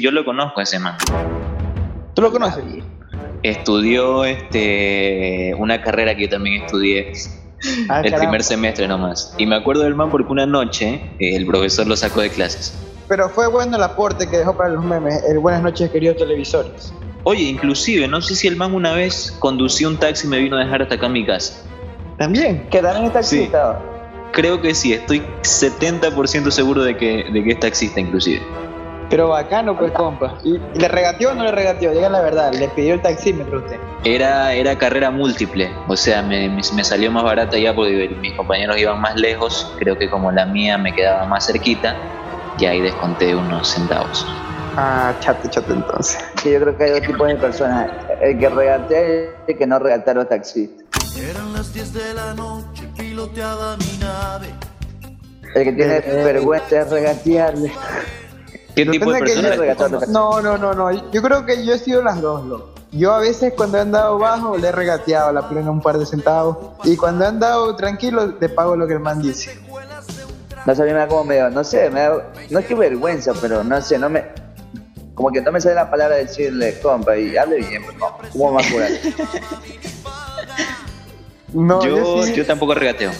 Yo lo conozco a ese man. ¿Tú lo conoces? Estudió este, una carrera que yo también estudié. Ah, el caramba. primer semestre nomás. Y me acuerdo del man porque una noche eh, el profesor lo sacó de clases. Pero fue bueno el aporte que dejó para los memes. El buenas noches, queridos televisores. Oye, inclusive, no sé si el man una vez condució un taxi y me vino a dejar hasta acá en mi casa. También. Que también está Sí. Creo que sí, estoy 70% seguro de que, de que es taxista inclusive. Pero bacano, pues, compa. ¿Y le regateó o no le regateó? Diga la verdad. Le pidió el taxímetro a usted. Era, era carrera múltiple, o sea, me, me- me salió más barata ya porque mis compañeros iban más lejos, creo que como la mía me quedaba más cerquita, y ahí desconté unos centavos. Ah, chato, chato, entonces. Que yo creo que hay dos tipos de personas. El que regatea y el que no regatea los taxistas. Eran las 10 de la noche, piloteaba mi nave. El que tiene Eh, vergüenza de regatearle. No, no, no, no. Yo creo que yo he sido las dos, loco. Yo a veces cuando he andado bajo le he regateado la plena un par de centavos. Y cuando he andado tranquilo le pago lo que el man dice. No sé, a mí me da como medio, no sé, me da, no es que vergüenza, pero no sé, no me, como que no me sale la palabra de decirle, compa, y hable bien, pues no, ¿cómo me va a curar? No, yo, yo, sí, yo tampoco regateo.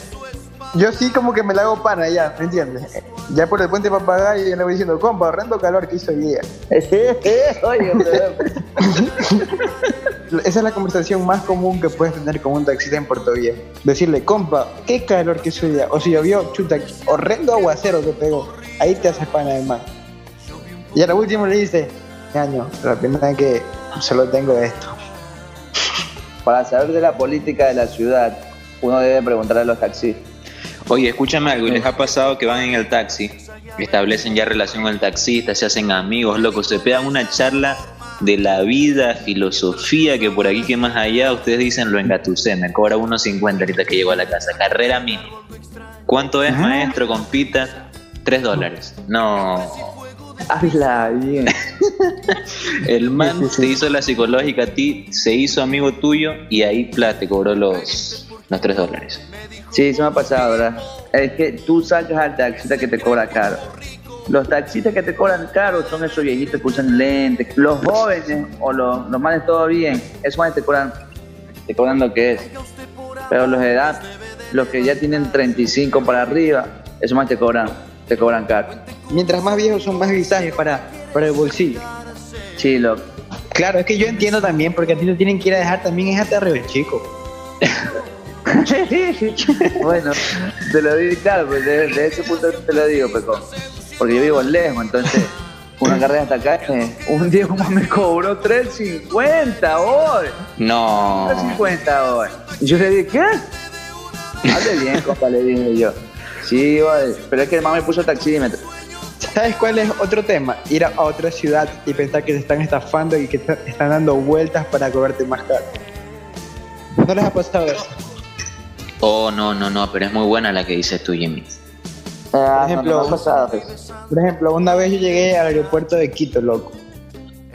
Yo sí como que me la hago pana ya, ¿me entiendes? Ya por el puente papagayo yo le voy diciendo, compa, horrendo calor que hizo hoy día. Oye, Esa es la conversación más común que puedes tener con un taxista en Puerto Viejo. Decirle, compa, qué calor que hizo hoy día. O si llovió, chuta, horrendo aguacero que pegó. Ahí te haces pana de man. Y a lo último le dice, año, la pena es que solo tengo esto. para saber de la política de la ciudad, uno debe preguntarle a los taxistas. Oye, escúchame algo, ¿y les ha pasado que van en el taxi, establecen ya relación con el taxista, se hacen amigos, locos, se pegan una charla de la vida, filosofía, que por aquí que más allá ustedes dicen lo engatusé, me cobra 1.50 ahorita que llego a la casa, carrera mínima. ¿Cuánto es, maestro, compita? 3 dólares. No, Habla bien. el man te hizo la psicológica a ti, se hizo amigo tuyo y ahí, plata, te cobró los, los 3 dólares. Sí, eso me ha pasado, ¿verdad? Es que tú sacas al taxista que te cobra caro. Los taxistas que te cobran caro son esos viejitos que usan lentes. Los jóvenes o los, los manes todo bien, esos manes te cobran, te cobran lo que es. Pero los de edad, los que ya tienen 35 para arriba, esos manes te cobran, te cobran caro. Mientras más viejos son más visajes para, para el bolsillo. Sí, loco. Claro, es que yo entiendo también, porque a ti te tienen que ir a dejar también es hasta Río Chico. bueno, te lo digo, claro, pues de, de ese punto te lo digo, Peco. Porque yo vivo lejos, entonces una carrera hasta acá, eh, un día como me cobró 3.50 hoy. No. 3.50 hoy. Y yo le dije, ¿qué? Hable bien, compa, le dije yo. Sí, oye, pero es que el mamá me puso taxímetro. ¿Sabes cuál es otro tema? Ir a otra ciudad y pensar que te están estafando y que te están dando vueltas para cobrarte más caro. ¿No les ha pasado eso? Oh, no, no, no, pero es muy buena la que dices tú, Jimmy. Ah, Por ejemplo, no, pasado. pues. Por ejemplo, una vez yo llegué al aeropuerto de Quito, loco.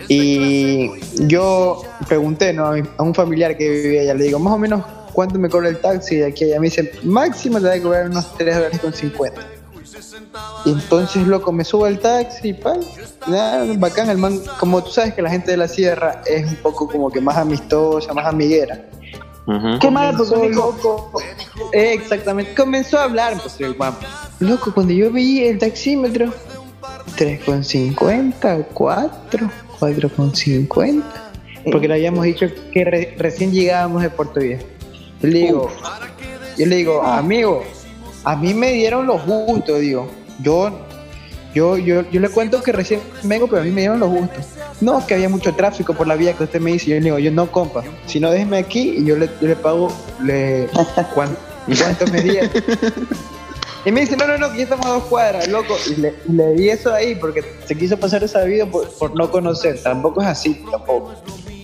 Y yo pregunté ¿no? a, mi- a un familiar que vivía allá, le digo, más o menos, ¿cuánto me cobra el taxi de aquí a allá? Me dice, máximo te va a cobrar unos 3 dólares con 50. Y entonces, loco, me subo al taxi y pa, nada, bacán, el man, como tú sabes que la gente de la sierra es un poco como que más amistosa, más amiguera. Ujú. ¿Qué dijo, loco. Eh, exactamente. Comenzó a hablar, pues el guapo. Loco, cuando yo vi el taxímetro, 3,50, 4, 4,50. Porque le habíamos dicho que re- recién llegábamos de Puerto Viejo. Yo le digo, yo le digo, amigo, a mí me dieron lo justo, digo. Yo, yo, yo, yo le cuento que recién vengo, pero a mí me dieron lo justo. No, que había mucho tráfico por la vía que usted me dice. Yo le digo, yo no, compa. Si no, déjeme aquí y yo le, yo le pago le, cuán- cuánto me dieron. Y me dice, no, no, no, que ya estamos a dos cuadras, loco. Y le, y le di eso ahí porque se quiso pasar esa vida por, por no conocer. Tampoco es así, tampoco.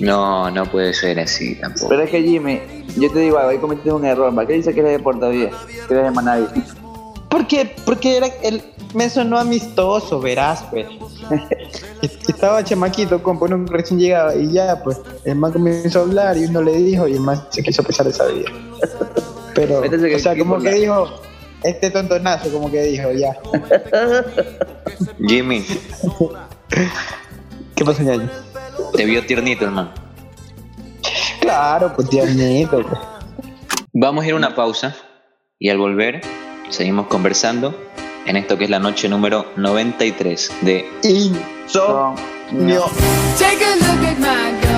No, no puede ser así tampoco. Pero es que Jimmy, yo te digo algo, ahí cometiste un error. ¿Para qué dices que eres de Puerto Viejo? Que eres de Manaví. ¿Por qué? Porque era, él me sonó amistoso, verás, pues. Estaba chamaquito, compa, uno recién llegaba y ya, pues, el man comenzó a hablar y uno le dijo y el man se quiso pasar esa vida. Pero, que o sea, como que dijo, este tontonazo, como que dijo, ya. Jimmy, ¿Qué pasó, ñaño? Te vio tiernito, hermano. Claro, pues tiernito. pues. Vamos a ir a una pausa y al volver seguimos conversando en esto que es la noche número 93 de Insomnio. Take a look at my